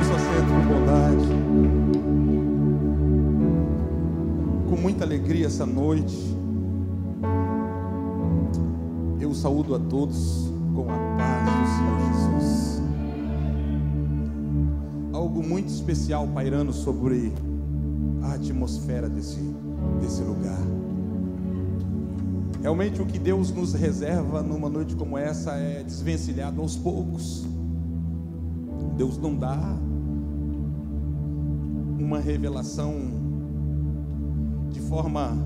Tome sua assento com bondade. Com muita alegria essa noite. Eu saúdo a todos com a paz do Senhor Jesus. Algo muito especial pairando sobre a atmosfera desse, desse lugar. Realmente o que Deus nos reserva numa noite como essa é desvencilhado aos poucos. Deus não dá uma revelação de forma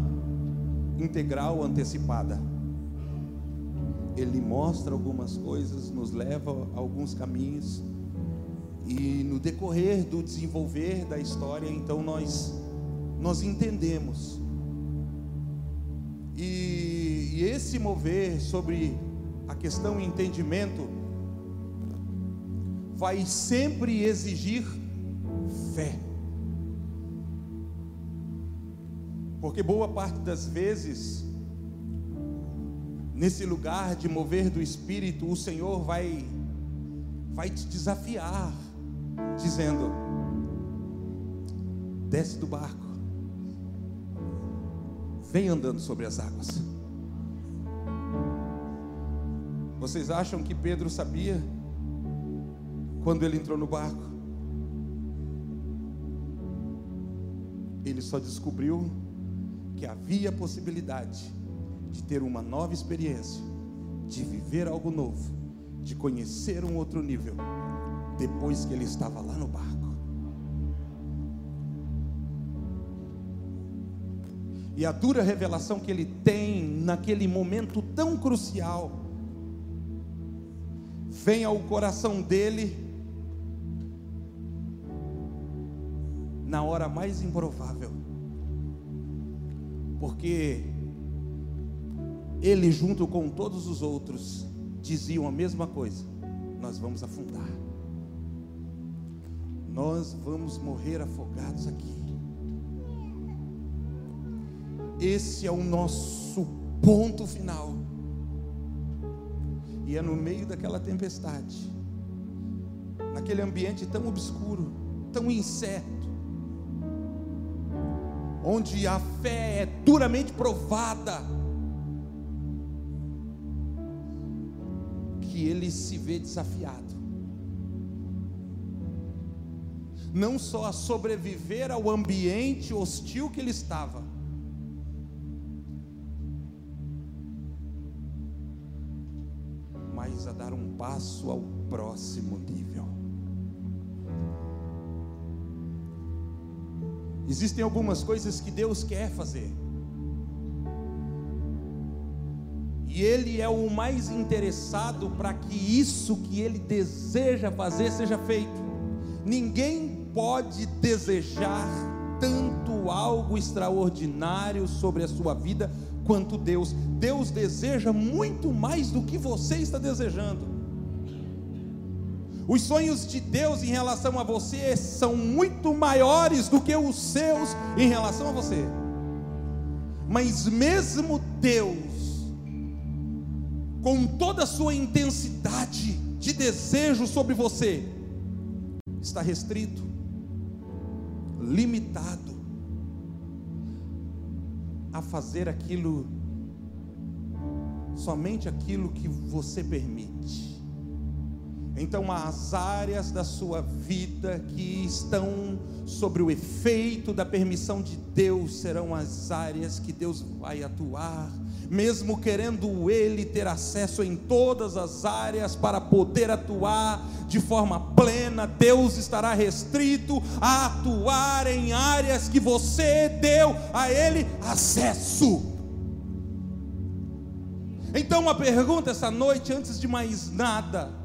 integral, antecipada. Ele mostra algumas coisas, nos leva a alguns caminhos, e no decorrer do desenvolver da história, então nós nós entendemos. E, e esse mover sobre a questão entendimento vai sempre exigir fé. Porque boa parte das vezes, nesse lugar de mover do Espírito, o Senhor vai, vai te desafiar, dizendo: desce do barco, vem andando sobre as águas. Vocês acham que Pedro sabia? quando ele entrou no barco, ele só descobriu que havia possibilidade de ter uma nova experiência, de viver algo novo, de conhecer um outro nível, depois que ele estava lá no barco. E a dura revelação que ele tem naquele momento tão crucial, vem ao coração dele na hora mais improvável. Porque ele, junto com todos os outros, diziam a mesma coisa: Nós vamos afundar, nós vamos morrer afogados aqui. Esse é o nosso ponto final. E é no meio daquela tempestade, naquele ambiente tão obscuro, tão incerto, onde a fé é duramente provada, que ele se vê desafiado. Não só a sobreviver ao ambiente hostil que ele estava, mas a dar um passo ao próximo nível. Existem algumas coisas que Deus quer fazer. E Ele é o mais interessado para que isso que Ele deseja fazer seja feito. Ninguém pode desejar tanto algo extraordinário sobre a sua vida quanto Deus. Deus deseja muito mais do que você está desejando. Os sonhos de Deus em relação a você são muito maiores do que os seus em relação a você. Mas mesmo Deus, com toda a sua intensidade de desejo sobre você, está restrito, limitado a fazer aquilo, somente aquilo que você permite. Então, as áreas da sua vida que estão sobre o efeito da permissão de Deus serão as áreas que Deus vai atuar, mesmo querendo Ele ter acesso em todas as áreas para poder atuar de forma plena, Deus estará restrito a atuar em áreas que você deu a Ele acesso. Então, a pergunta essa noite, antes de mais nada,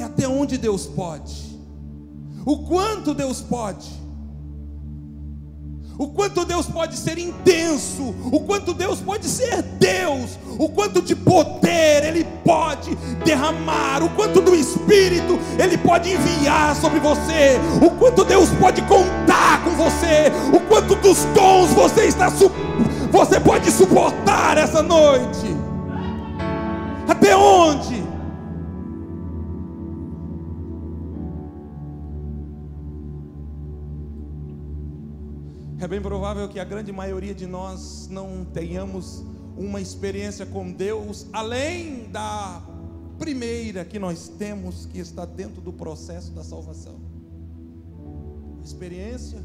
é até onde Deus pode, o quanto Deus pode. O quanto Deus pode ser intenso, o quanto Deus pode ser Deus, o quanto de poder Ele pode derramar, o quanto do Espírito Ele pode enviar sobre você, o quanto Deus pode contar com você, o quanto dos dons você está você pode suportar essa noite. Até onde? É bem provável que a grande maioria de nós não tenhamos uma experiência com Deus além da primeira que nós temos, que está dentro do processo da salvação. A experiência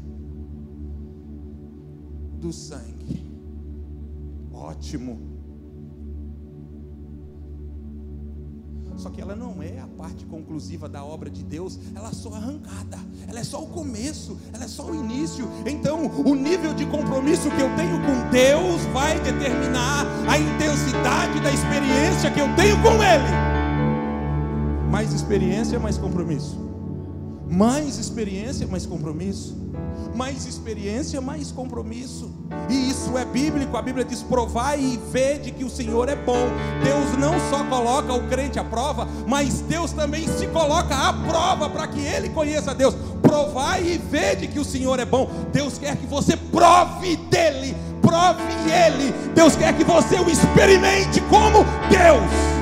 do sangue. Ótimo. Só que ela não é a parte conclusiva da obra de Deus, ela é só arrancada, ela é só o começo, ela é só o início. Então, o nível de compromisso que eu tenho com Deus vai determinar a intensidade da experiência que eu tenho com Ele. Mais experiência, mais compromisso. Mais experiência, mais compromisso. Mais experiência, mais compromisso. E isso é bíblico. A Bíblia diz: provai e vede que o Senhor é bom. Deus não só coloca o crente à prova, mas Deus também se coloca à prova para que ele conheça Deus. Provai e vede que o Senhor é bom. Deus quer que você prove dele, prove ele. Deus quer que você o experimente como Deus.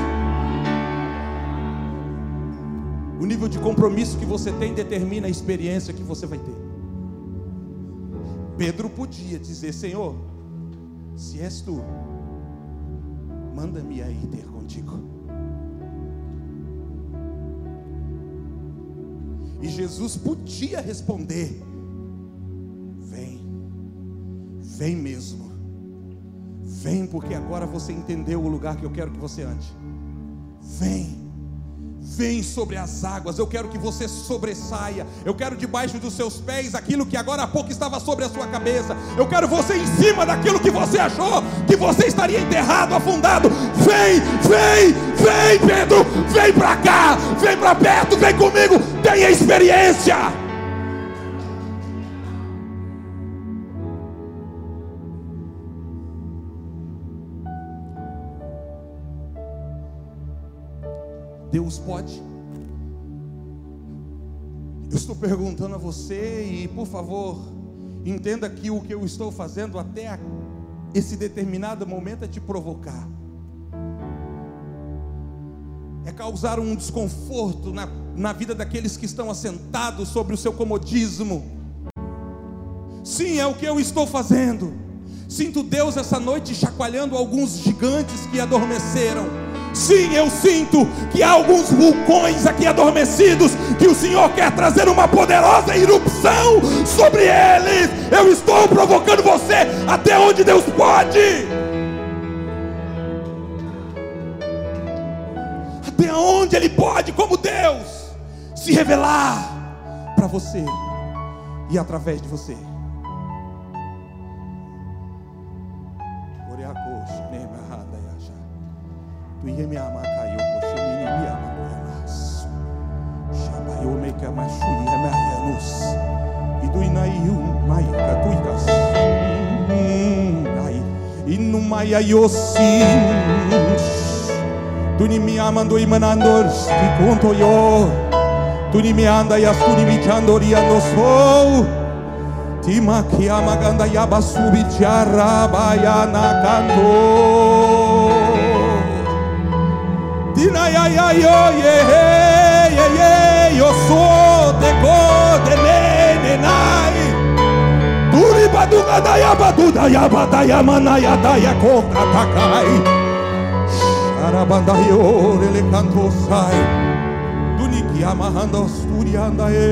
O nível de compromisso que você tem determina a experiência que você vai ter. Pedro podia dizer: Senhor, se és tu, manda-me aí ter contigo. E Jesus podia responder: Vem, vem mesmo, vem, porque agora você entendeu o lugar que eu quero que você ande. Vem vem sobre as águas. Eu quero que você sobressaia. Eu quero debaixo dos seus pés aquilo que agora há pouco estava sobre a sua cabeça. Eu quero você em cima daquilo que você achou que você estaria enterrado, afundado. Vem, vem, vem, Pedro, vem para cá, vem para perto, vem comigo. Tenha experiência. Deus pode. Eu estou perguntando a você e, por favor, entenda que o que eu estou fazendo até esse determinado momento é te provocar. É causar um desconforto na, na vida daqueles que estão assentados sobre o seu comodismo. Sim, é o que eu estou fazendo. Sinto Deus essa noite chacoalhando alguns gigantes que adormeceram Sim, eu sinto que há alguns vulcões aqui adormecidos, que o Senhor quer trazer uma poderosa erupção sobre eles. Eu estou provocando você até onde Deus pode. Até onde Ele pode, como Deus, se revelar para você e através de você. Yamas shamba yo me ka mashu ye me ayanus idu ina yu mai ka tu ikas ai tu ni mi amando imanandor ti conto yo tu ni mi anda yas tu ni mi chandori ando sou ti makiama ganda yaba subi charaba ya nakanto baduda ya bada ya mana ya da ya ko katakai Arabanda yo ele canto sai. Duni ki amahanda sturianda e.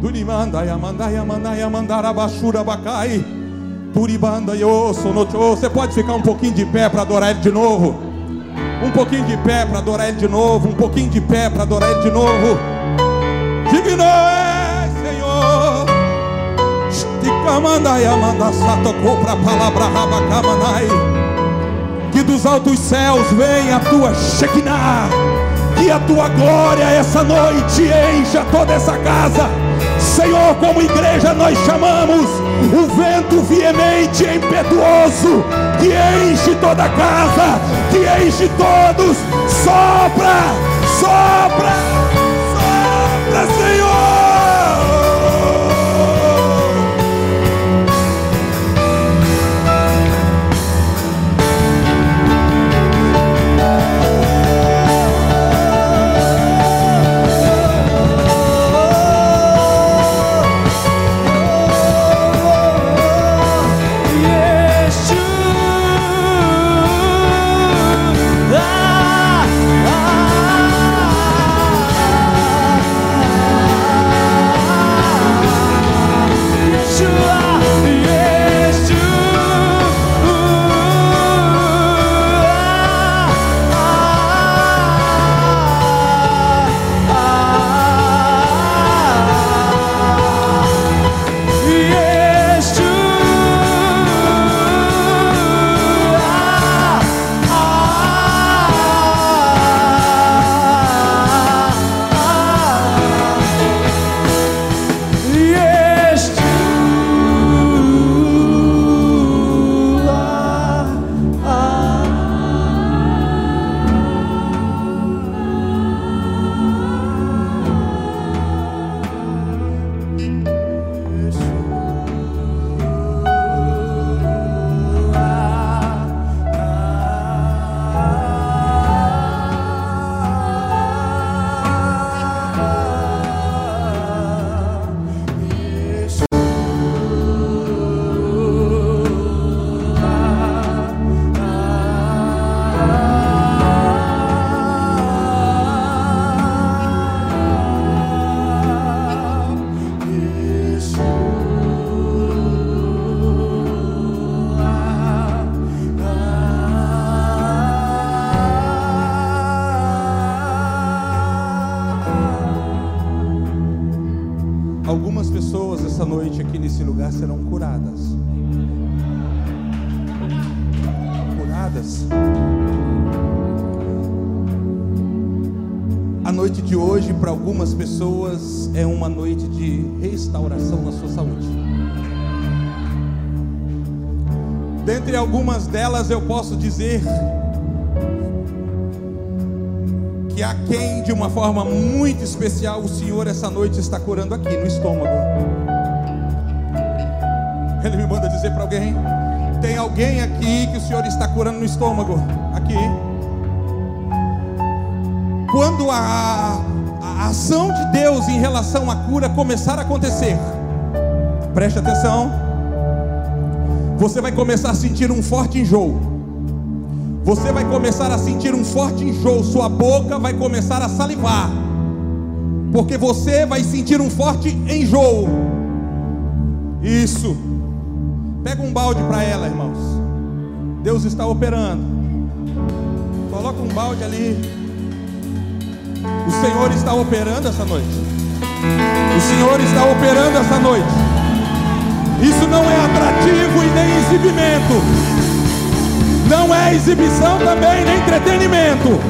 Duni manda ya manda ya manda ya mandara bashura bakai Turibanda Você pode ficar um pouquinho de pé para adorar Ele de novo. Um pouquinho de pé para adorar Ele de novo. Um pouquinho de pé para adorar Ele de novo. Digno é, Senhor. para palavra rabacamanai. Que dos altos céus venha a tua Shekinah. Que a tua glória essa noite encha toda essa casa Senhor, como igreja nós chamamos o vento veemente e impetuoso que enche toda a casa, que enche todos, sopra, sopra, sopra, Senhor. Algumas pessoas, é uma noite de restauração na sua saúde. Dentre algumas delas, eu posso dizer que há quem, de uma forma muito especial, o Senhor essa noite está curando aqui no estômago. Ele me manda dizer para alguém: tem alguém aqui que o Senhor está curando no estômago? Aqui. Quando a, a ação de Deus em relação à cura começar a acontecer, preste atenção, você vai começar a sentir um forte enjoo você vai começar a sentir um forte enjoo, sua boca vai começar a salivar, porque você vai sentir um forte enjoo. Isso. Pega um balde para ela, irmãos. Deus está operando. Coloca um balde ali. O Senhor está operando essa noite. O Senhor está operando essa noite. Isso não é atrativo e nem exibimento não é exibição também, nem entretenimento.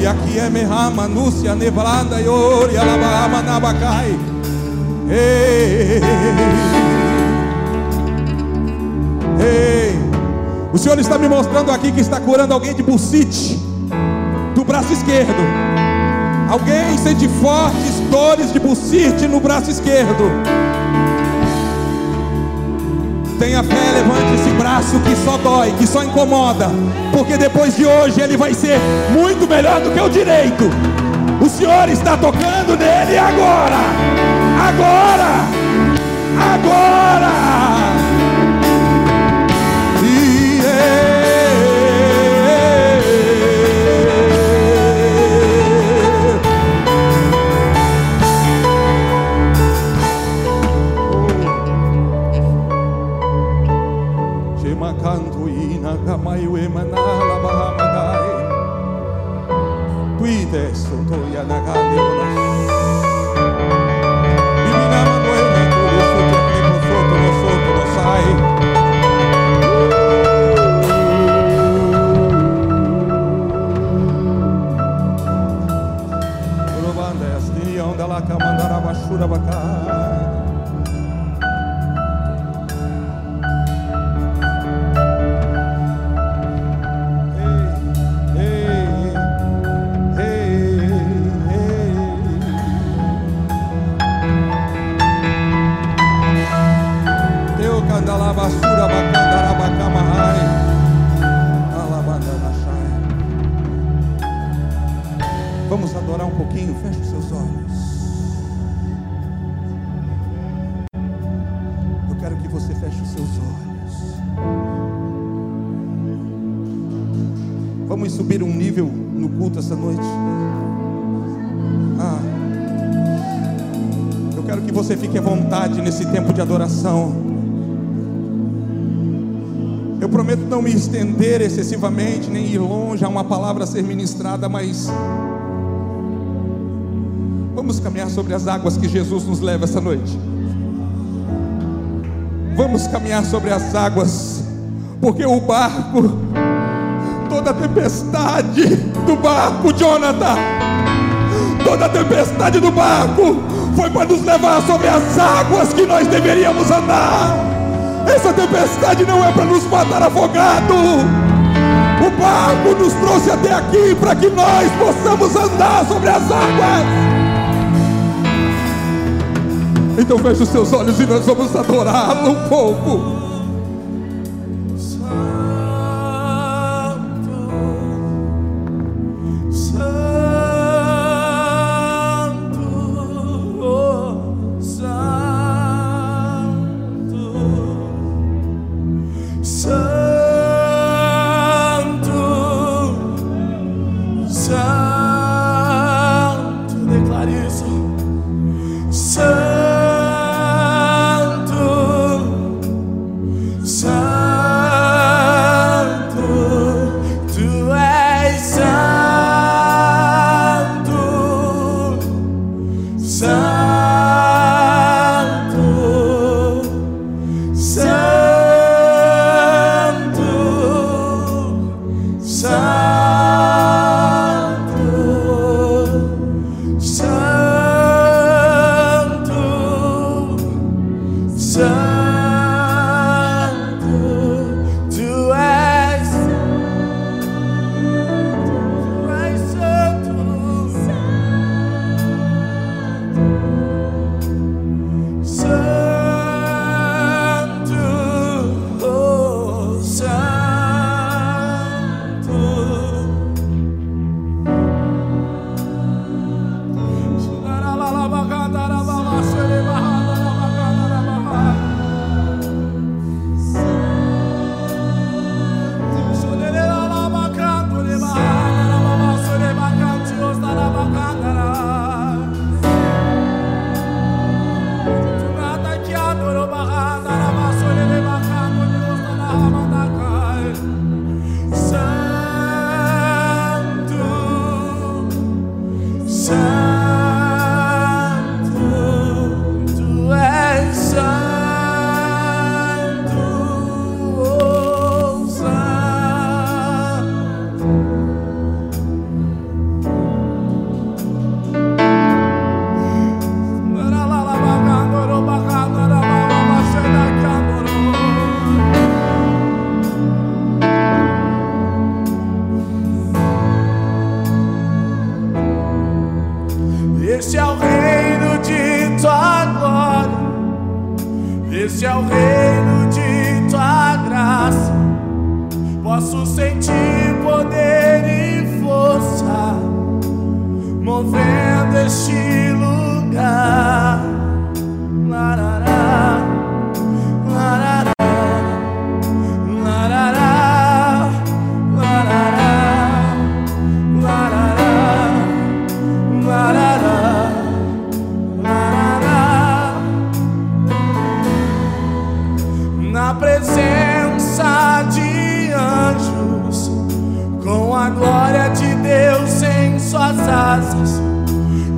E aqui é Mehama, Núcia, Nevranda, Yori, Alabama, Nabacai. Ei, ei, o Senhor está me mostrando aqui que está curando alguém de bucite, do braço esquerdo. Alguém sente fortes dores de bucite no braço esquerdo. Tenha fé, levante esse braço que só dói, que só incomoda, porque depois de hoje ele vai ser muito melhor do que o direito. O Senhor está tocando nele agora, agora, agora. Şura bakar. Nesse tempo de adoração. Eu prometo não me estender excessivamente, nem ir longe a uma palavra a ser ministrada, mas vamos caminhar sobre as águas que Jesus nos leva essa noite. Vamos caminhar sobre as águas, porque o barco, toda a tempestade do barco, Jonathan, toda a tempestade do barco foi para nos levar sobre as águas que nós deveríamos andar. Essa tempestade não é para nos matar afogado. O barco nos trouxe até aqui para que nós possamos andar sobre as águas. Então feche os seus olhos e nós vamos adorá-lo um pouco.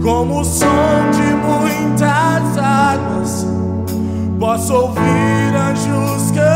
como o som de muitas águas, posso ouvir anjos cantar.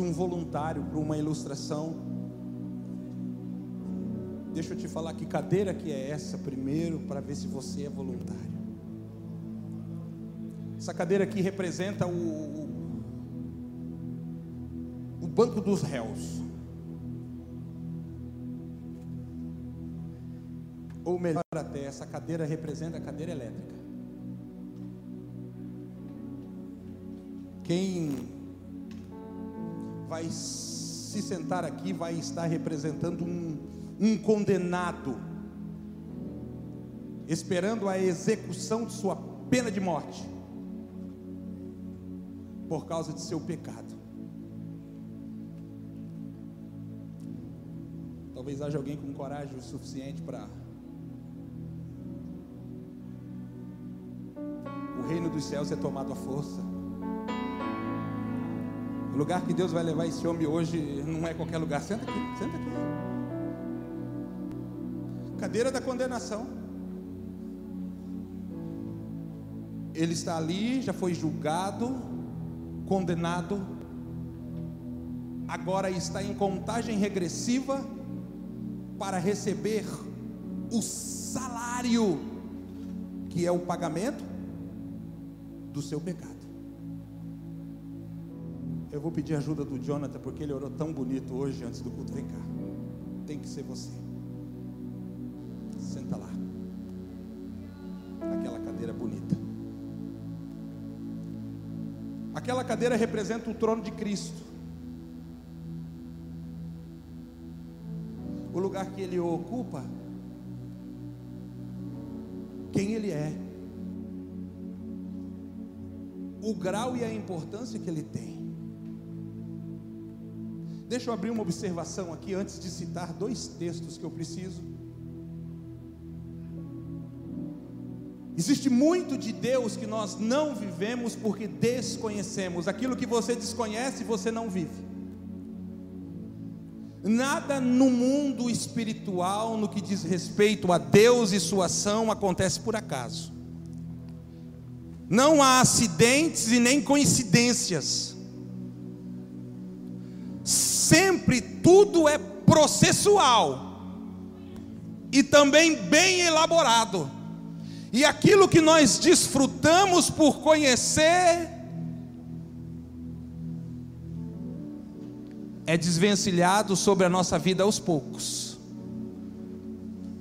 um voluntário para uma ilustração. Deixa eu te falar que cadeira que é essa primeiro para ver se você é voluntário. Essa cadeira aqui representa o, o banco dos réus. Ou melhor até, essa cadeira representa a cadeira elétrica. Quem vai se sentar aqui, vai estar representando um, um condenado, esperando a execução de sua pena de morte, por causa de seu pecado. Talvez haja alguém com coragem o suficiente para o reino dos céus ser tomado à força. O lugar que Deus vai levar esse homem hoje não é qualquer lugar. Senta aqui, senta aqui. Cadeira da condenação. Ele está ali, já foi julgado, condenado, agora está em contagem regressiva para receber o salário, que é o pagamento do seu pecado. Eu vou pedir ajuda do Jonathan, porque ele orou tão bonito hoje antes do culto. Vem cá, tem que ser você. Senta lá, naquela cadeira bonita. Aquela cadeira representa o trono de Cristo. O lugar que ele ocupa, quem ele é, o grau e a importância que ele tem. Deixa eu abrir uma observação aqui antes de citar dois textos que eu preciso. Existe muito de Deus que nós não vivemos porque desconhecemos. Aquilo que você desconhece, você não vive. Nada no mundo espiritual, no que diz respeito a Deus e sua ação, acontece por acaso. Não há acidentes e nem coincidências. Sempre tudo é processual e também bem elaborado. E aquilo que nós desfrutamos por conhecer é desvencilhado sobre a nossa vida aos poucos.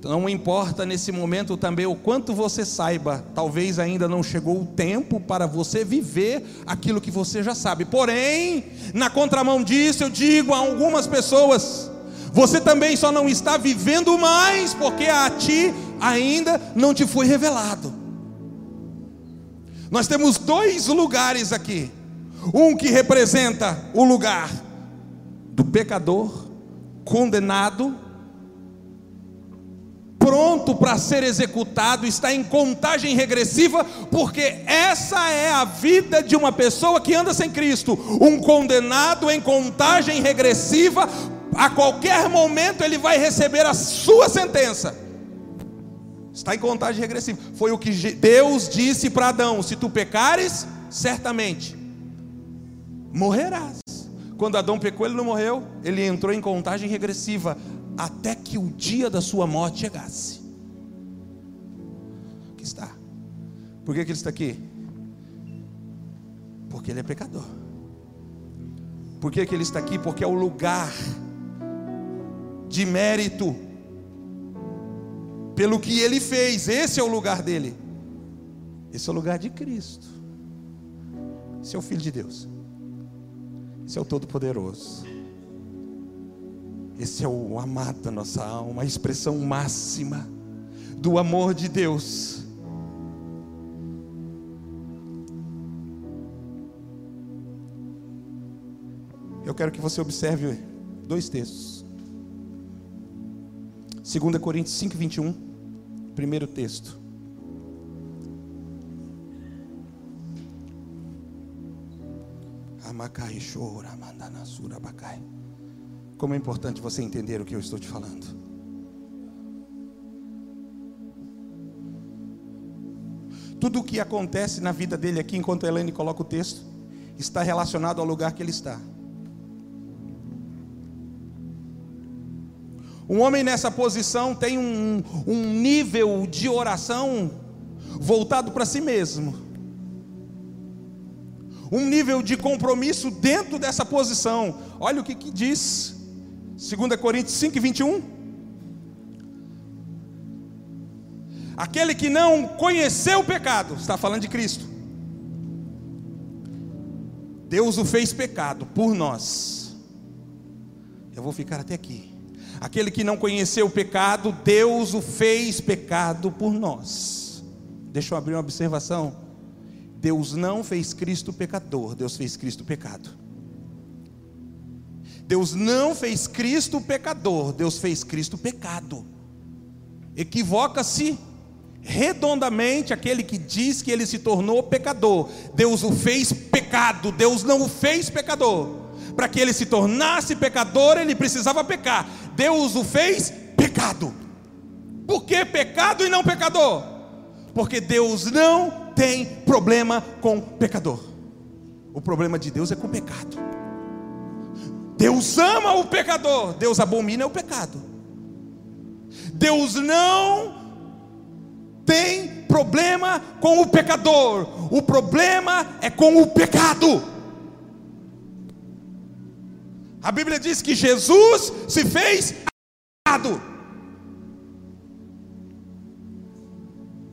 Não importa nesse momento também o quanto você saiba, talvez ainda não chegou o tempo para você viver aquilo que você já sabe. Porém, na contramão disso, eu digo a algumas pessoas: você também só não está vivendo mais porque a ti ainda não te foi revelado. Nós temos dois lugares aqui. Um que representa o lugar do pecador, condenado, pronto para ser executado, está em contagem regressiva, porque essa é a vida de uma pessoa que anda sem Cristo, um condenado em contagem regressiva, a qualquer momento ele vai receber a sua sentença. Está em contagem regressiva. Foi o que Deus disse para Adão: se tu pecares, certamente morrerás. Quando Adão pecou, ele não morreu, ele entrou em contagem regressiva até que o dia da sua morte chegasse. Aqui está. Por que, que ele está aqui? Porque ele é pecador. Por que, que ele está aqui? Porque é o lugar de mérito pelo que ele fez. Esse é o lugar dele. Esse é o lugar de Cristo. Esse é o Filho de Deus. Esse é o Todo-Poderoso. Esse é o amado da nossa alma, a expressão máxima do amor de Deus. Eu quero que você observe dois textos. 2 Coríntios 5, 21, primeiro texto. Amacai chora, mandanasura bacai. Como é importante você entender o que eu estou te falando. Tudo o que acontece na vida dele aqui, enquanto a Helene coloca o texto, está relacionado ao lugar que ele está. Um homem nessa posição tem um, um nível de oração voltado para si mesmo um nível de compromisso dentro dessa posição. Olha o que, que diz 2 Coríntios 5, 21. Aquele que não conheceu o pecado, está falando de Cristo. Deus o fez pecado por nós, Eu vou ficar até aqui. Aquele que não conheceu o pecado, Deus o fez pecado por nós. Deixa eu abrir uma observação. Deus não fez Cristo pecador, Deus fez Cristo pecado. Deus não fez Cristo pecador, Deus fez Cristo pecado. Equivoca-se redondamente aquele que diz que ele se tornou pecador. Deus o fez pecado, Deus não o fez pecador. Para que ele se tornasse pecador, ele precisava pecar. Deus o fez pecado. Por que pecado e não pecador? Porque Deus não tem problema com pecador. O problema de Deus é com pecado. Deus ama o pecador, Deus abomina o pecado. Deus não tem problema com o pecador, o problema é com o pecado. A Bíblia diz que Jesus se fez pecado.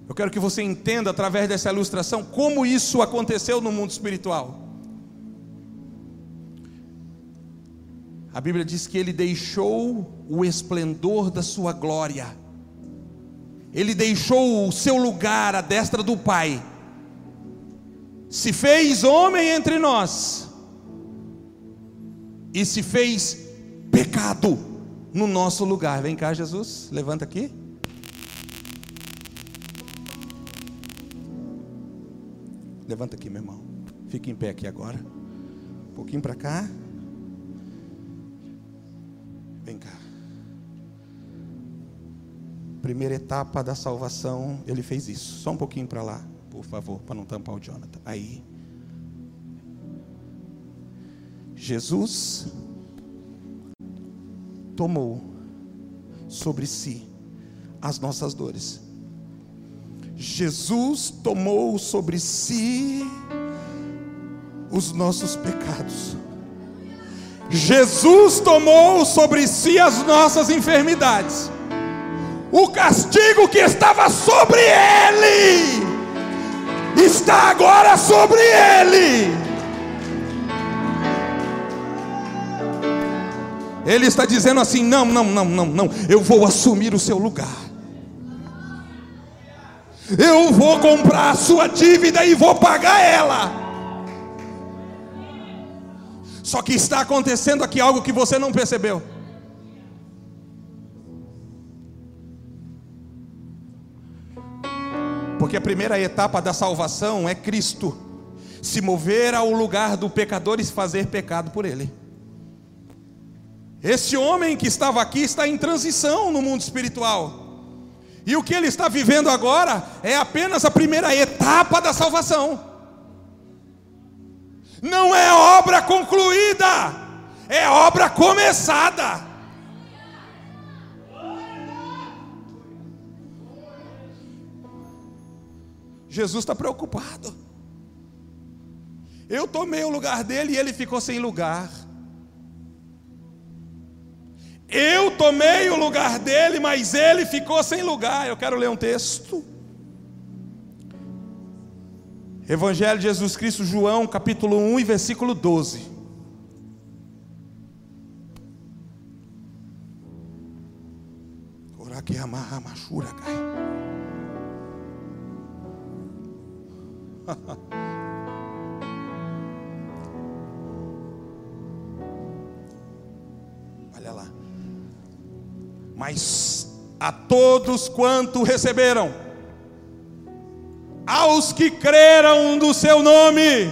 Eu quero que você entenda através dessa ilustração como isso aconteceu no mundo espiritual. A Bíblia diz que ele deixou o esplendor da sua glória, ele deixou o seu lugar à destra do Pai, se fez homem entre nós, e se fez pecado no nosso lugar. Vem cá, Jesus, levanta aqui. Levanta aqui, meu irmão. Fica em pé aqui agora. Um pouquinho para cá. Vem cá. Primeira etapa da salvação, ele fez isso. Só um pouquinho para lá, por favor, para não tampar o Jonathan. Aí. Jesus tomou sobre si as nossas dores. Jesus tomou sobre si os nossos pecados. Jesus tomou sobre si as nossas enfermidades. O castigo que estava sobre ele está agora sobre ele. Ele está dizendo assim: não, não, não, não, não, eu vou assumir o seu lugar. Eu vou comprar a sua dívida e vou pagar ela. Só que está acontecendo aqui algo que você não percebeu. Porque a primeira etapa da salvação é Cristo se mover ao lugar do pecador e fazer pecado por ele. Esse homem que estava aqui está em transição no mundo espiritual. E o que ele está vivendo agora é apenas a primeira etapa da salvação. Não é obra concluída, é obra começada. Jesus está preocupado. Eu tomei o lugar dele e ele ficou sem lugar. Eu tomei o lugar dele, mas ele ficou sem lugar. Eu quero ler um texto. Evangelho de Jesus Cristo, João, capítulo 1 e versículo 12. Orake amarra machura, cai. Mas a todos quanto receberam, aos que creram no seu nome,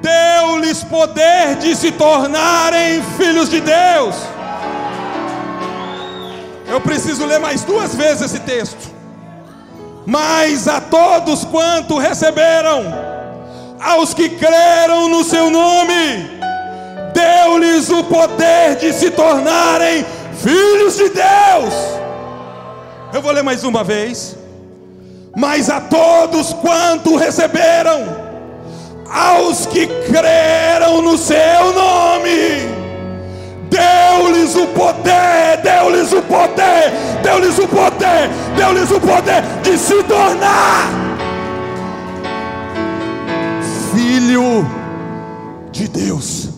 deu-lhes poder de se tornarem filhos de Deus. Eu preciso ler mais duas vezes esse texto. Mas a todos quanto receberam, aos que creram no seu nome, deu-lhes o poder de se tornarem filhos de Deus. Eu vou ler mais uma vez. Mas a todos quanto receberam, aos que creram no seu nome, deu-lhes o poder, deu-lhes o poder, deu-lhes o poder, deu-lhes o poder de se tornar filho de Deus.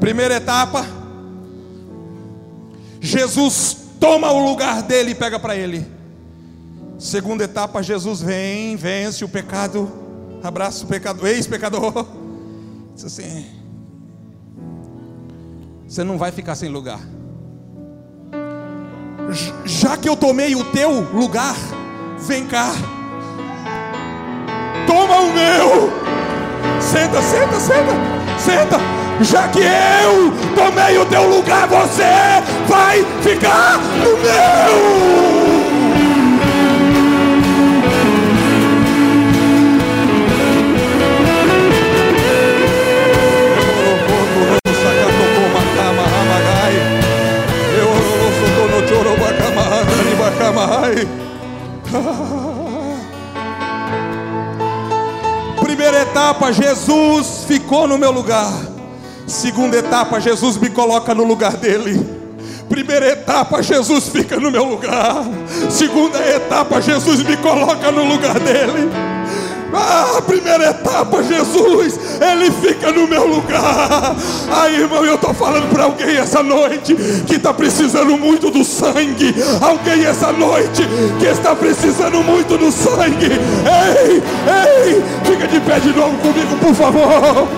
Primeira etapa, Jesus toma o lugar dele e pega para ele. Segunda etapa, Jesus vem, vence o pecado, abraça o pecador, ex-pecador. Diz assim: Você não vai ficar sem lugar. Já que eu tomei o teu lugar, vem cá. Toma o meu. Senta, senta, senta, senta. Já que eu tomei o teu lugar, você vai ficar no meu. Primeira etapa, Jesus ficou no meu lugar. Segunda etapa, Jesus me coloca no lugar dele. Primeira etapa, Jesus fica no meu lugar. Segunda etapa, Jesus me coloca no lugar dele. Ah, primeira etapa, Jesus, Ele fica no meu lugar. Aí, irmão, eu estou falando para alguém essa noite que está precisando muito do sangue. Alguém essa noite que está precisando muito do sangue. Ei, ei, fica de pé de novo comigo, por favor.